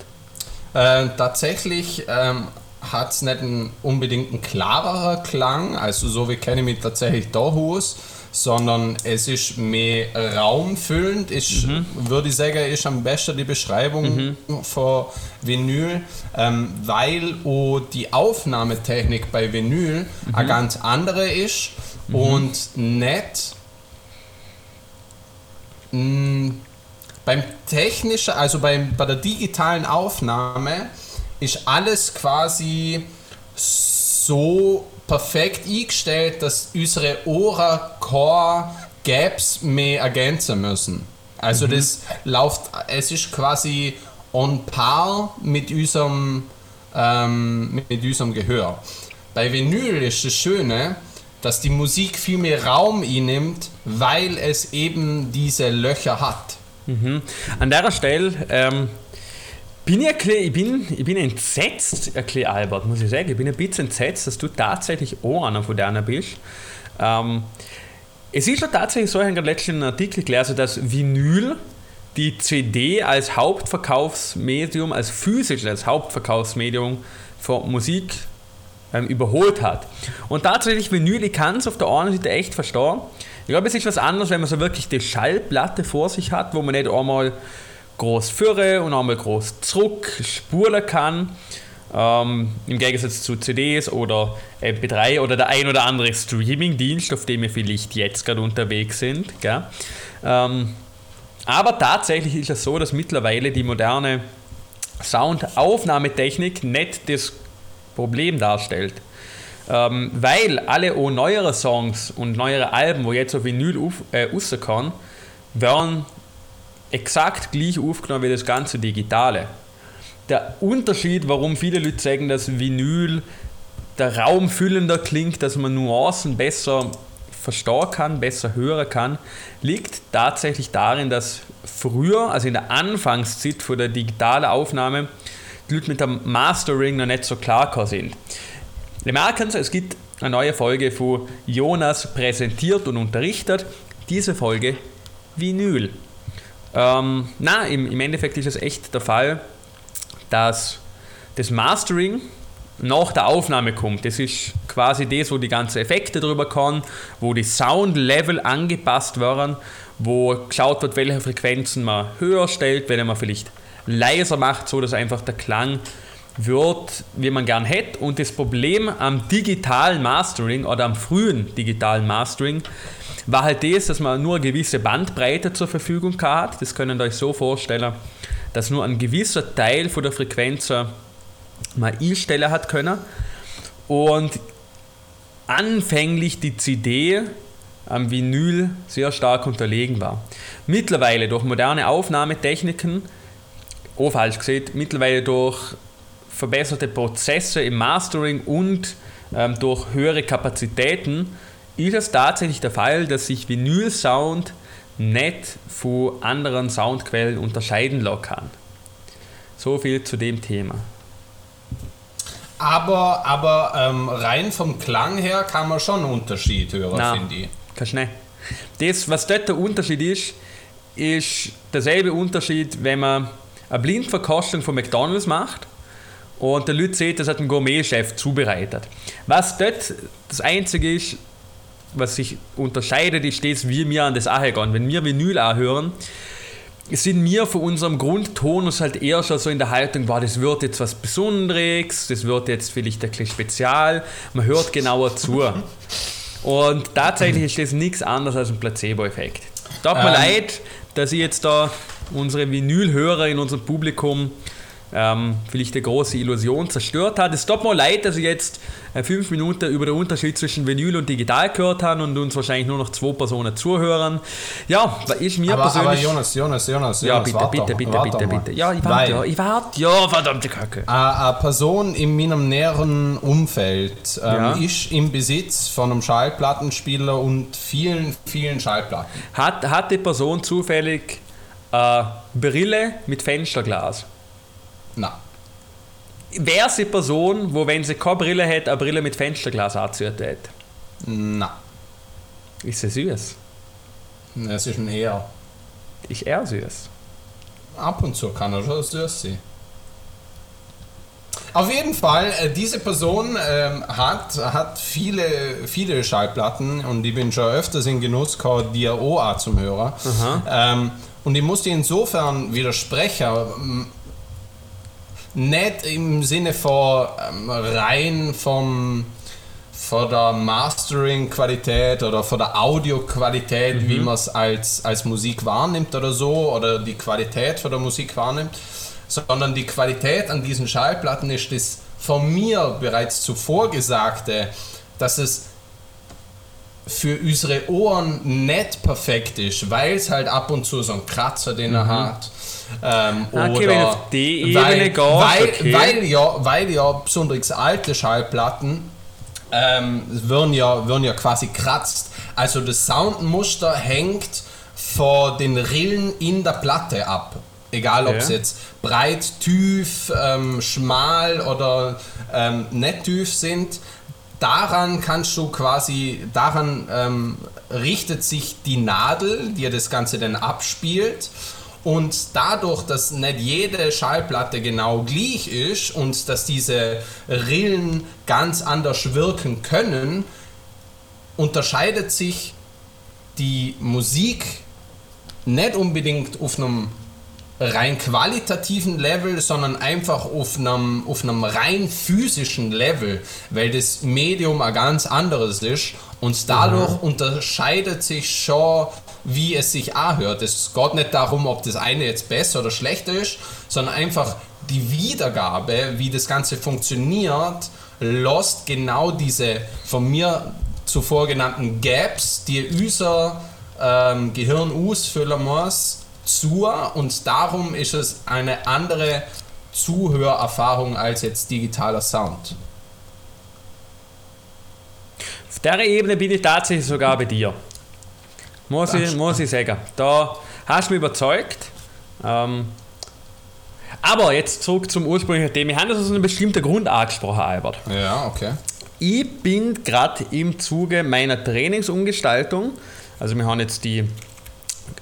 Speaker 2: Äh, tatsächlich ähm, hat es nicht einen unbedingt einen klarerer Klang, also so wie kenne ich mich tatsächlich da aus, sondern es ist mehr raumfüllend. Ist, Würde ich sagen, ist am besten die Beschreibung von Vinyl, ähm, weil auch die Aufnahmetechnik bei Vinyl eine ganz andere ist und nicht mh, beim technischen, also beim, bei der digitalen Aufnahme ist alles quasi so perfekt eingestellt, dass unsere Ohren keine Gaps mehr ergänzen müssen. Also das läuft, es ist quasi on par mit unserem, ähm, mit unserem Gehör. Bei Vinyl ist das Schöne, dass die Musik viel mehr Raum einnimmt, weil es eben diese Löcher hat.
Speaker 1: An der Stelle ähm, bin ich, ein bisschen, ich, bin, ich bin entsetzt, bisschen, Albert, muss ich sagen. Ich bin ein bisschen entsetzt, dass du tatsächlich auch einer von denen bist. Ähm, es ist ja tatsächlich so, ich habe gerade letztens einen Artikel gelesen, dass Vinyl die CD als Hauptverkaufsmedium, als physisches Hauptverkaufsmedium von Musik ähm, überholt hat. Und tatsächlich Vinyl, ich kann es auf der einen Seite echt verstehen. Ich glaube, es ist was anderes, wenn man so wirklich die Schallplatte vor sich hat, wo man nicht einmal groß führe und einmal groß zurück spulen kann. Ähm, Im Gegensatz zu CDs oder MP3 oder der ein oder andere Streaming-Dienst, auf dem wir vielleicht jetzt gerade unterwegs sind. Ähm, aber tatsächlich ist es so, dass mittlerweile die moderne Soundaufnahmetechnik nicht das Problem darstellt. Ähm, weil alle auch neuere Songs und neuere Alben, wo jetzt auf Vinyl auf, äh, werden exakt gleich aufgenommen wie das ganze Digitale. Der Unterschied, warum viele Leute sagen, dass Vinyl der Raum füllender klingt, dass man Nuancen besser verstehen kann, besser hören kann, liegt tatsächlich darin, dass früher, also in der Anfangszeit von der digitalen Aufnahme, die Leute mit dem Mastering noch nicht so klar sind. Wir merken es, es gibt eine neue Folge von Jonas präsentiert und unterrichtet. Diese Folge Vinyl. Ähm, na, im, im Endeffekt ist es echt der Fall, dass das Mastering nach der Aufnahme kommt. Das ist quasi das, wo die ganzen Effekte drüber kommen, wo die Soundlevel angepasst werden, wo geschaut wird, welche Frequenzen man höher stellt, wenn man vielleicht leiser macht, so dass einfach der Klang wird, wie man gern hätte. Und das Problem am digitalen Mastering oder am frühen digitalen Mastering war halt das, dass man nur eine gewisse Bandbreite zur Verfügung hat. Das können ihr euch so vorstellen, dass nur ein gewisser Teil von der Frequenz man einstellen hat können. Und anfänglich die CD am Vinyl sehr stark unterlegen war. Mittlerweile durch moderne Aufnahmetechniken, falsch gesehen, mittlerweile durch verbesserte Prozesse im Mastering und ähm, durch höhere Kapazitäten ist es tatsächlich der Fall, dass sich Vinyl-Sound nicht von anderen Soundquellen unterscheiden lassen kann. So viel zu dem Thema.
Speaker 2: Aber, aber ähm, rein vom Klang her kann man schon einen Unterschied hören, finde ich.
Speaker 1: Kannst nicht. Das, was dort der Unterschied ist, ist derselbe Unterschied, wenn man eine Blindverkostung von McDonalds macht und der Leute sieht, das hat ein Gourmet-Chef zubereitet. Was dort das Einzige ist, was sich unterscheidet, ist das, wie wir an das angehen. Wenn wir Vinyl anhören, sind wir von unserem Grundtonus halt eher schon so in der Haltung, wow, das wird jetzt was Besonderes, das wird jetzt vielleicht ein bisschen spezial, man hört genauer zu. Und tatsächlich ist das nichts anderes als ein Placebo-Effekt. Tut mir ähm. leid, dass ich jetzt da unsere Vinylhörer in unserem Publikum ähm, vielleicht eine große Illusion zerstört hat. Es tut mir leid, dass ich jetzt äh, fünf Minuten über den Unterschied zwischen Vinyl und Digital gehört habe und uns wahrscheinlich nur noch zwei Personen zuhören. Ja, ist mir
Speaker 2: aber,
Speaker 1: persönlich...
Speaker 2: Aber Jonas, Jonas, Jonas,
Speaker 1: ja, bitte,
Speaker 2: warte
Speaker 1: bitte, bitte, bitte, bitte, bitte. Ja, ich warte, ja, ich warte, ja, verdammte Kacke.
Speaker 2: Eine Person in meinem näheren Umfeld ähm, ja. ist im Besitz von einem Schallplattenspieler und vielen, vielen Schallplatten.
Speaker 1: Hat, hat die Person zufällig äh, Brille mit Fensterglas?
Speaker 2: Nein.
Speaker 1: Wäre sie Person, wo wenn sie keine Brille hätte, eine Brille mit Fensterglas angezogen hätte?
Speaker 2: Nein.
Speaker 1: Ist sie süß?
Speaker 2: Es ist ein eher.
Speaker 1: Ist er süß?
Speaker 2: Ab und zu kann er schon süß sein. Auf jeden Fall, äh, diese Person ähm, hat, hat viele, viele Schallplatten und ich bin schon öfters in Genuss gehabt, die auch zum Hörer. Ähm, und ich musste insofern widersprechen nicht im Sinne von ähm, rein vom von der Mastering-Qualität oder von der Audio-Qualität, mhm. wie man es als, als Musik wahrnimmt oder so, oder die Qualität von der Musik wahrnimmt, sondern die Qualität an diesen Schallplatten ist das von mir bereits zuvor gesagte, dass es für unsere Ohren nicht perfekt ist, weil es halt ab und zu so einen Kratzer, den er mhm. hat ähm,
Speaker 1: ah, okay, wenn auf die Ebene
Speaker 2: weil,
Speaker 1: geht,
Speaker 2: weil,
Speaker 1: okay.
Speaker 2: weil, ja, weil ja besonders alte Schallplatten ähm, werden, ja, werden ja quasi kratzt. Also das Soundmuster hängt von den Rillen in der Platte ab. Egal ob es ja. jetzt breit, tief, ähm, schmal oder ähm, nicht tief sind. Daran kannst du quasi, daran ähm, richtet sich die Nadel, die das Ganze dann abspielt. Und dadurch, dass nicht jede Schallplatte genau gleich ist und dass diese Rillen ganz anders wirken können, unterscheidet sich die Musik nicht unbedingt auf einem rein qualitativen Level, sondern einfach auf einem, auf einem rein physischen Level, weil das Medium ein ganz anderes ist und dadurch unterscheidet sich schon, wie es sich anhört. Es geht nicht darum, ob das eine jetzt besser oder schlechter ist, sondern einfach die Wiedergabe, wie das Ganze funktioniert, lost genau diese von mir zuvor genannten Gaps, die unser ähm, Gehirn ausfüllen muss, zu und darum ist es eine andere Zuhörerfahrung als jetzt digitaler Sound.
Speaker 1: Auf der Ebene bin ich tatsächlich sogar bei dir. Muss, ich, muss ich sagen. Da hast du mich überzeugt. Ähm, aber jetzt zurück zum ursprünglichen Thema. Wir haben das aus einem bestimmten Grund angesprochen, Albert.
Speaker 2: Ja, okay.
Speaker 1: Ich bin gerade im Zuge meiner Trainingsumgestaltung. Also wir haben jetzt die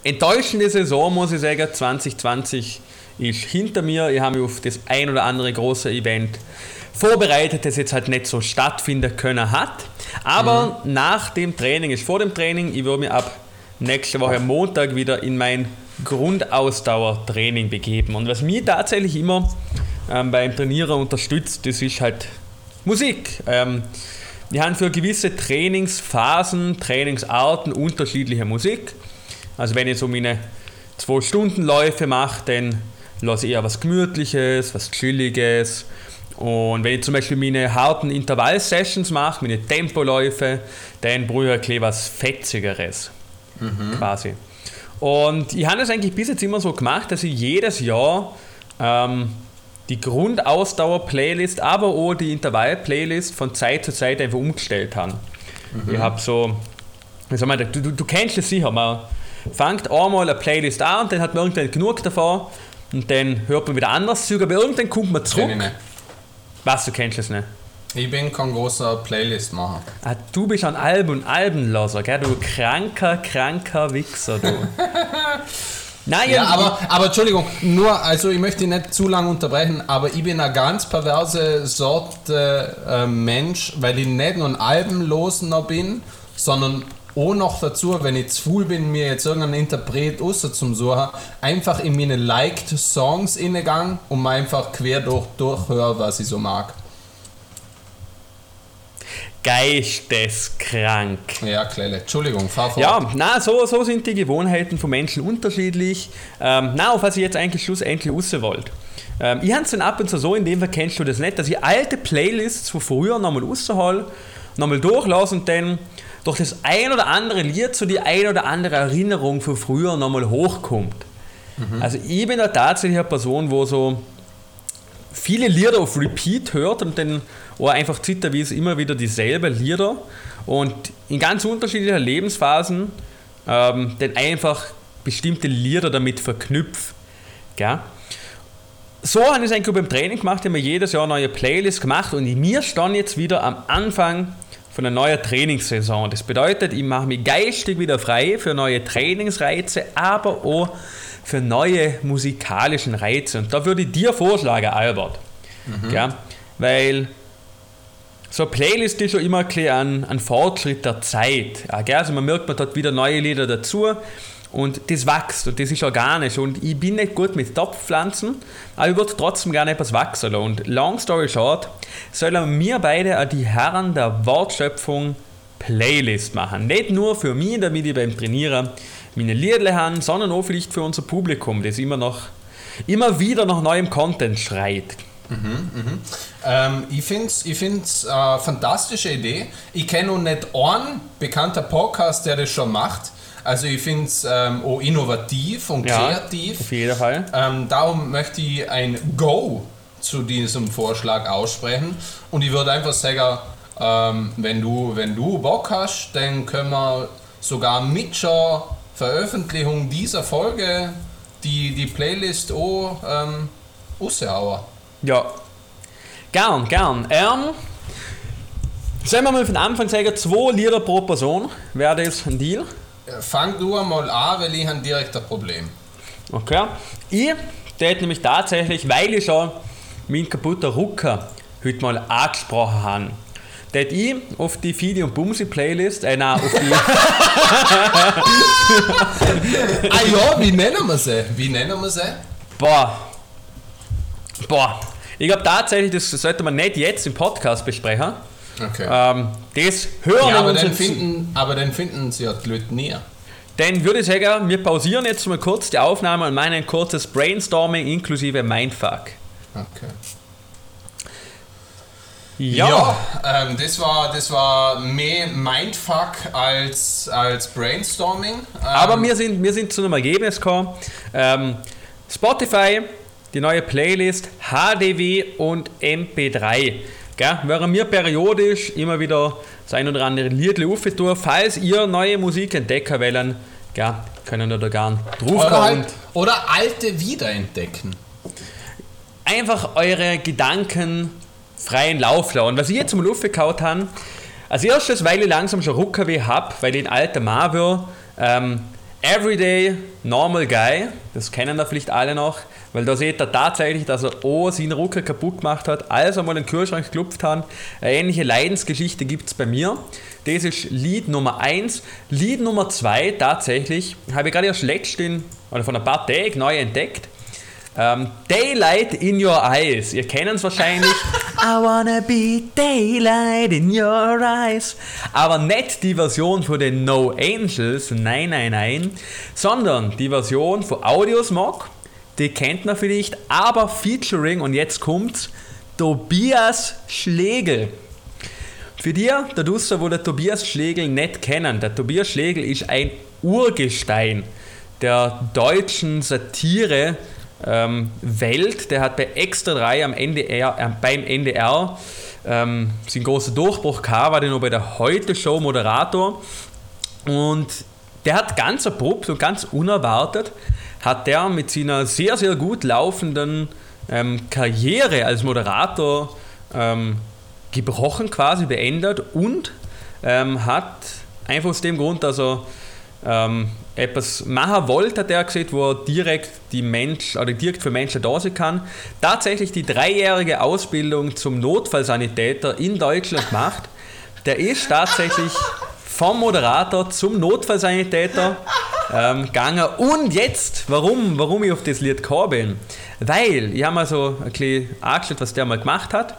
Speaker 1: enttäuschende Saison, muss ich sagen. 2020 ist hinter mir. Ich habe mich auf das ein oder andere große Event vorbereitet, das jetzt halt nicht so stattfinden können hat. Aber nach dem Training ist vor dem Training. Ich würde mich ab nächste Woche Montag wieder in mein Grundausdauertraining begeben. Und was mich tatsächlich immer ähm, beim Trainieren unterstützt, das ist halt Musik. Ähm, wir haben für gewisse Trainingsphasen, Trainingsarten unterschiedliche Musik. Also wenn ich so meine 2-Stunden-Läufe mache, dann lasse ich eher was Gemütliches, was Chilliges. Und wenn ich zum Beispiel meine harten Intervall-Sessions mache, meine Tempoläufe, dann brauche ich ein was Fetzigeres. Quasi. Und ich habe das eigentlich bis jetzt immer so gemacht, dass ich jedes Jahr ähm, die Grundausdauer-Playlist, aber auch die Intervall-Playlist von Zeit zu Zeit einfach umgestellt habe. Ich habe so, soll man das, du, du, du kennst es sicher, man fängt einmal eine Playlist an und dann hat man irgendwann genug davon und dann hört man wieder anders zu, aber irgendwann kommt man zurück.
Speaker 2: Kenn ich nicht.
Speaker 1: Was, du kennst es nicht?
Speaker 2: Ich bin kein großer Playlist-Macher.
Speaker 1: Ah, du bist ein Alben- und Albenloser, gell? Du kranker, kranker Wichser, du. Nein,
Speaker 2: Ja, aber, aber Entschuldigung, nur, also ich möchte dich nicht zu lange unterbrechen, aber ich bin eine ganz perverse Sorte äh, Mensch, weil ich nicht nur ein Albenlosener bin, sondern auch noch dazu, wenn ich zu faul bin, mir jetzt irgendeinen Interpret außer zum Suchen, einfach in meine liked Songs innegang und mal einfach quer durch, durchhöre, was ich so mag.
Speaker 1: geisteskrank.
Speaker 2: Ja, Klelle, Entschuldigung, fahr fort.
Speaker 1: Ja, na, so, so sind die Gewohnheiten von Menschen unterschiedlich. Ähm, na, auf was ich jetzt eigentlich schlussendlich raus wollte. Ähm, ich habe es dann ab und zu so, in dem Fall kennst du das nicht, dass ich alte Playlists von früher nochmal raushol, nochmal durchlasse und dann durch das ein oder andere Lied so die ein oder andere Erinnerung von früher nochmal hochkommt. Also ich bin da tatsächlich eine Person, wo so viele Lieder auf Repeat hört und dann auch einfach zitterweise immer wieder dieselben Lieder und in ganz unterschiedlichen Lebensphasen ähm, dann einfach bestimmte Lieder damit verknüpft. Gell? So habe ich es eigentlich beim Training gemacht, ich habe mir jedes Jahr eine neue Playlist gemacht und wir stehen jetzt wieder am Anfang von einer neuen Trainingssaison. Das bedeutet, ich mache mich geistig wieder frei für neue Trainingsreize, aber auch für neue musikalischen Reize. Und da würde ich dir vorschlagen, Albert. Gell? Weil so eine Playlist ist schon immer ein ein, Fortschritt der Zeit. Ja? Also man merkt, man hat wieder neue Lieder dazu und das wächst und das ist organisch. Und ich bin nicht gut mit Topfpflanzen, aber ich würde trotzdem gerne etwas wachsen. Und long story short, sollen wir beide auch die Herren der Wortschöpfung Playlist machen. Nicht nur für mich, damit ich beim Trainieren meine Lieder habe, sondern auch vielleicht für unser Publikum, das immer noch immer wieder nach neuem Content schreit.
Speaker 2: Ähm, ich finde es ich find's, äh, fantastische Idee. Ich kenne noch nicht einen bekannten Podcast, der das schon macht. Also ich finde es ähm, auch innovativ und
Speaker 1: Ja,
Speaker 2: kreativ.
Speaker 1: Auf jeden Fall.
Speaker 2: Ähm, darum möchte ich ein Go zu diesem Vorschlag aussprechen. Und ich würde einfach sagen, ähm, wenn, du, wenn du Bock hast, dann können wir sogar mit der Veröffentlichung dieser Folge die, die Playlist auch ähm, raushauen.
Speaker 1: Ja. Gern, gern. Ähm, sollen wir mal von Anfang sagen, zwei Lieder pro Person? Wäre das ein Deal?
Speaker 2: Fang du einmal an, weil ich habe direkt ein Problem.
Speaker 1: Okay. Ich tät nämlich tatsächlich, weil ich schon meinen kaputten Rucker heute mal angesprochen habe, tät ich auf die Fidi und Bumsi Playlist, äh, nein, auf die,
Speaker 2: Ah ja, wie nennen wir sie? Wie nennen wir sie?
Speaker 1: Boah. Boah. Ich glaube tatsächlich, das sollte man nicht jetzt im Podcast besprechen.
Speaker 2: Okay.
Speaker 1: Ähm, das hören
Speaker 2: ja, aber dann, finden, aber dann finden sie ja die Leute näher.
Speaker 1: Dann würde ich sagen, wir pausieren jetzt mal kurz die Aufnahme und meinen ein kurzes Brainstorming inklusive Mindfuck.
Speaker 2: Okay.
Speaker 1: Ja.
Speaker 2: ähm, das, war, das war mehr Mindfuck als, als Brainstorming. Ähm,
Speaker 1: Aber wir sind, wir sind zu einem Ergebnis gekommen. Ähm, Spotify, die neue Playlist, HDW und MP3. Gell? Während wir periodisch immer wieder das ein oder andere Lied tun, falls ihr neue Musik entdecken wollen, gell, können wir da gern drauf
Speaker 2: oder, halt, oder alte wiederentdecken.
Speaker 1: einfach eure Gedanken freien Lauf lassen. Was ich jetzt zum Luft gekaut habe, als erstes, weil ich langsam schon Ruckerweh habe, weil ich ein alter bin, ähm, Everyday Normal Guy, das kennen da vielleicht alle noch, weil da seht ihr tatsächlich, dass er auch seinen Rucker kaputt gemacht hat, als er mal den Kühlschrank geklopft hat. Eine ähnliche Leidensgeschichte gibt es bei mir. Das ist Lied Nummer 1. Lied Nummer 2 tatsächlich, habe ich gerade erst letztens, oder von ein paar Tagen neu entdeckt. Ähm, Daylight in Your Eyes. Ihr kennt es wahrscheinlich. I wanna be daylight in your eyes. Aber nicht die Version von den No Angels, nein, nein, nein, sondern die Version von Audiosmog. Die kennt man vielleicht, aber featuring, und jetzt kommt's, Tobias Schlegel. Für die, der Dusser, wo der Tobias Schlegel nicht kennen, der Tobias Schlegel ist ein Urgestein der deutschen Satire ähm, Welt. Der hat bei Extra 3 am NDR, äh, beim NDR ähm, seinen großen Durchbruch gehabt, war der noch bei der Heute-Show Moderator. Und der hat ganz abrupt und ganz unerwartet, hat der mit seiner sehr, sehr gut laufenden ähm, Karriere als Moderator ähm, gebrochen, quasi beendet und ähm, hat einfach aus dem Grund, dass er ähm, etwas machen wollte, hat er gesagt, wo er direkt die Mensch, oder direkt für Menschen da sein kann, tatsächlich die dreijährige Ausbildung zum Notfallsanitäter in Deutschland gemacht. Der ist tatsächlich vom Moderator zum Notfallsanitäter ähm, gegangen. Und jetzt, warum, warum ich auf das Lied gekommen bin? Weil, ich habe mal so ein bisschen angeschaut, was der mal gemacht hat.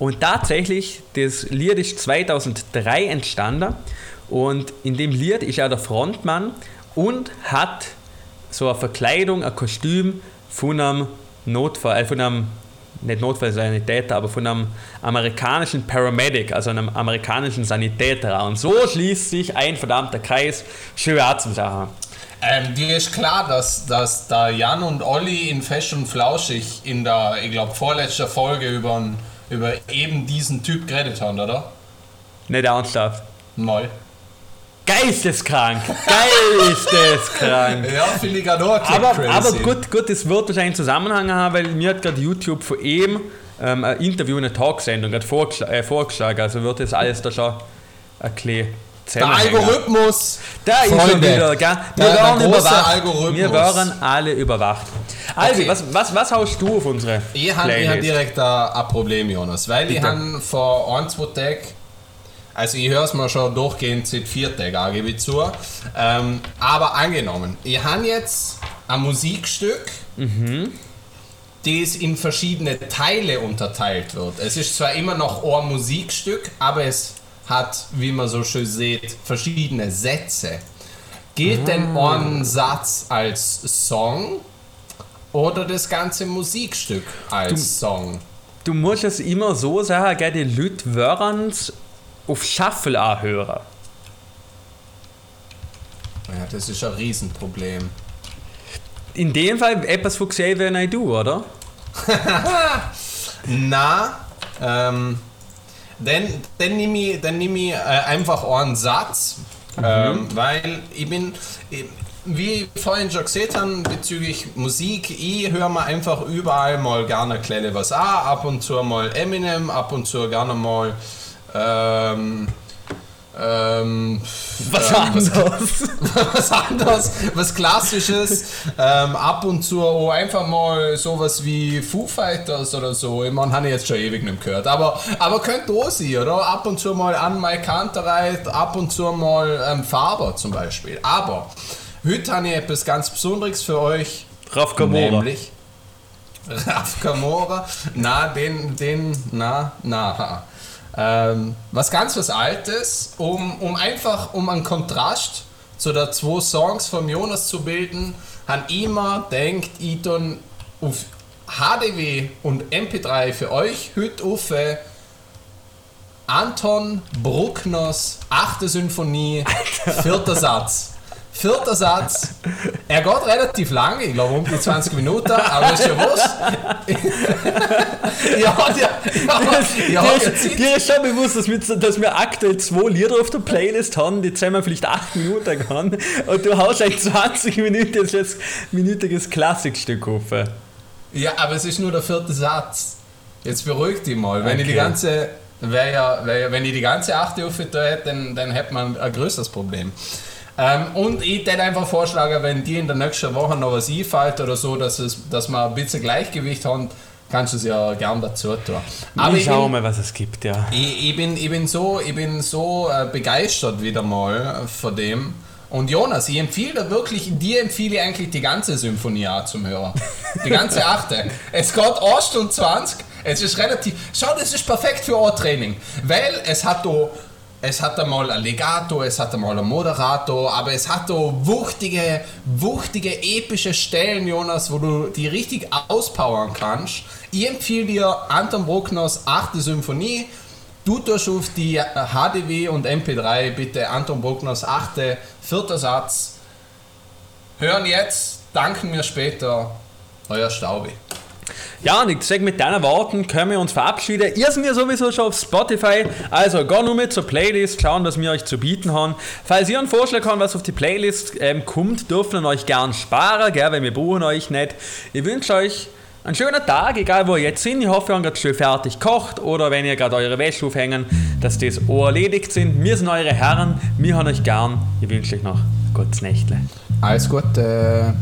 Speaker 1: Und tatsächlich, das Lied ist 2003 entstanden. Und in dem Lied ist er der Frontmann und hat so eine Verkleidung, ein Kostüm von einem Notfall, äh, von einem, nicht Notfallsanitäter, aber von einem amerikanischen Paramedic, also einem amerikanischen Sanitäter. an. Und so schließt sich ein verdammter Kreis. Schön zum Sachen.
Speaker 2: Ähm, dir ist klar, dass, dass da Jan und Olli in Fesch und Flauschig in der, ich glaube, vorletzter Folge über, über eben diesen Typ geredet haben, oder?
Speaker 1: Nicht ernsthaft.
Speaker 2: Mal.
Speaker 1: Geisteskrank! Geisteskrank!
Speaker 2: Ja, finde ich gerade auch
Speaker 1: aber,
Speaker 2: crazy.
Speaker 1: aber gut, gut, das wird wahrscheinlich einen Zusammenhang haben, weil mir hat gerade YouTube von ihm ähm, ein Interview, eine Talksendung gerade vorgeschl äh, vorgeschlagen. Also wird das alles da schon ein bisschen
Speaker 2: Der. Algorithmus!
Speaker 1: Da ist schon wieder, gell? Wir
Speaker 2: der- große
Speaker 1: überwacht.
Speaker 2: Algorithmus.
Speaker 1: Wir werden alle überwacht. Also,
Speaker 2: Okay.
Speaker 1: was, was, was haust du auf unsere
Speaker 2: Ich habe hab
Speaker 1: Playlist?
Speaker 2: direkt ein, Problem, Jonas, weil ich
Speaker 1: Bitte.
Speaker 2: habe vor ein, zwei Tagen, also ich höre es mir schon durchgehend seit vier Tagen, auch gebe ich zu, ähm, aber angenommen, ich habe jetzt ein Musikstück, das in verschiedene Teile unterteilt wird. Es ist zwar immer noch ein Musikstück, aber es hat, wie man so schön sieht, verschiedene Sätze. Gilt denn ein Satz als Song oder das ganze Musikstück als Song?
Speaker 1: Du musst es immer so sagen, gell, die Leute auf Shuffle hören.
Speaker 2: Ja, das ist ein Riesenproblem.
Speaker 1: In dem Fall etwas von Xavier Naidoo, oder?
Speaker 2: Na, ähm, dann, dann nehme ich, dann nehm ich äh, einfach einen Satz, ähm, weil ich bin, ich, wie ich vorhin schon gesagt habe, bezüglich Musik, ich höre mir einfach überall mal gerne kleine was an, ab und zu mal Eminem, ab und zu gerne mal ähm, ähm,
Speaker 1: Was
Speaker 2: ähm,
Speaker 1: anderes.
Speaker 2: was anderes, was Klassisches. ähm, ab und zu auch einfach mal sowas wie Foo Fighters oder so. Ich meine, habe ich jetzt schon ewig nicht gehört. Aber, aber könnte auch sein, oder? Ab und zu mal an Mike Kantereit, ab und zu mal ähm, Faber zum Beispiel. Aber heute habe ich etwas ganz Besonderes für euch.
Speaker 1: Raff Kamora.
Speaker 2: Nämlich Raf Camora. Na, den, den, na, na. Ähm, was ganz was Altes, um, um einfach, um einen Kontrast zu den zwei Songs von Jonas zu bilden, han immer denkt, ich tun auf HDW und MP3 für euch heute auf Anton Bruckners achte Symphonie, vierter Satz. Vierter Satz. Er geht relativ lang, ich glaube um die 20 Minuten, aber ist ja was. ja, ja, ja,
Speaker 1: dir, ist, schon bewusst, dass wir, dass wir aktuell zwei Lieder auf der Playlist haben, die zusammen vielleicht 8 Minuten gehen und du haust ein 20 Minuten jetzt minütiges Klassikstück auf.
Speaker 2: Ja, aber es ist nur der vierte Satz. Jetzt beruhig dich mal. Wenn okay. ich die ganze, wär ja, wär ja, wenn ich die ganze achte aufgetan hätte, dann, dann hätte man ein größeres Problem. Ähm, und ich würde einfach vorschlagen, wenn dir in der nächsten Woche noch was einfällt oder so, dass, es, dass wir ein bisschen Gleichgewicht haben, kannst du es ja gern dazu tun.
Speaker 1: Aber ich schau mal, was es gibt, ja.
Speaker 2: Ich, ich, bin, ich bin so, ich bin so äh, begeistert wieder mal von dem. Und Jonas, ich empfehle dir wirklich, dir empfehle ich eigentlich die ganze Symphonie auch zum Hören. Die ganze achte. es geht 1 Stunde 20. Es ist relativ. Schau, das ist perfekt für Ohrtraining. Weil es hat da es hat einmal ein Legato, es hat einmal ein Moderato, aber es hat auch wuchtige, wuchtige, epische Stellen, Jonas, wo du die richtig auspowern kannst. Ich empfehle dir Anton Bruckners 8. Symphonie. Du tust auf die HDW und MP3 bitte Anton Bruckners 8. vierter Satz. Hören jetzt, danken mir später. Euer Staubi.
Speaker 1: Ja, und ich sage, mit deinen Worten können wir uns verabschieden. Ihr seid ja sowieso schon auf Spotify, also gar nur mit zur Playlist, schauen, was wir euch zu bieten haben. Falls ihr einen Vorschlag habt, was auf die Playlist ähm, kommt, dürfen wir euch gern sparen, gell, weil wir brauchen euch nicht. Ich wünsche euch einen schönen Tag, egal wo ihr jetzt sind. Ich hoffe, ihr habt gerade schön fertig gekocht oder wenn ihr gerade eure Wäsche aufhängen, dass das auch erledigt sind. Wir sind eure Herren, wir haben euch gern. Ich wünsche euch noch Gottes Nächtle.
Speaker 2: Alles Gute.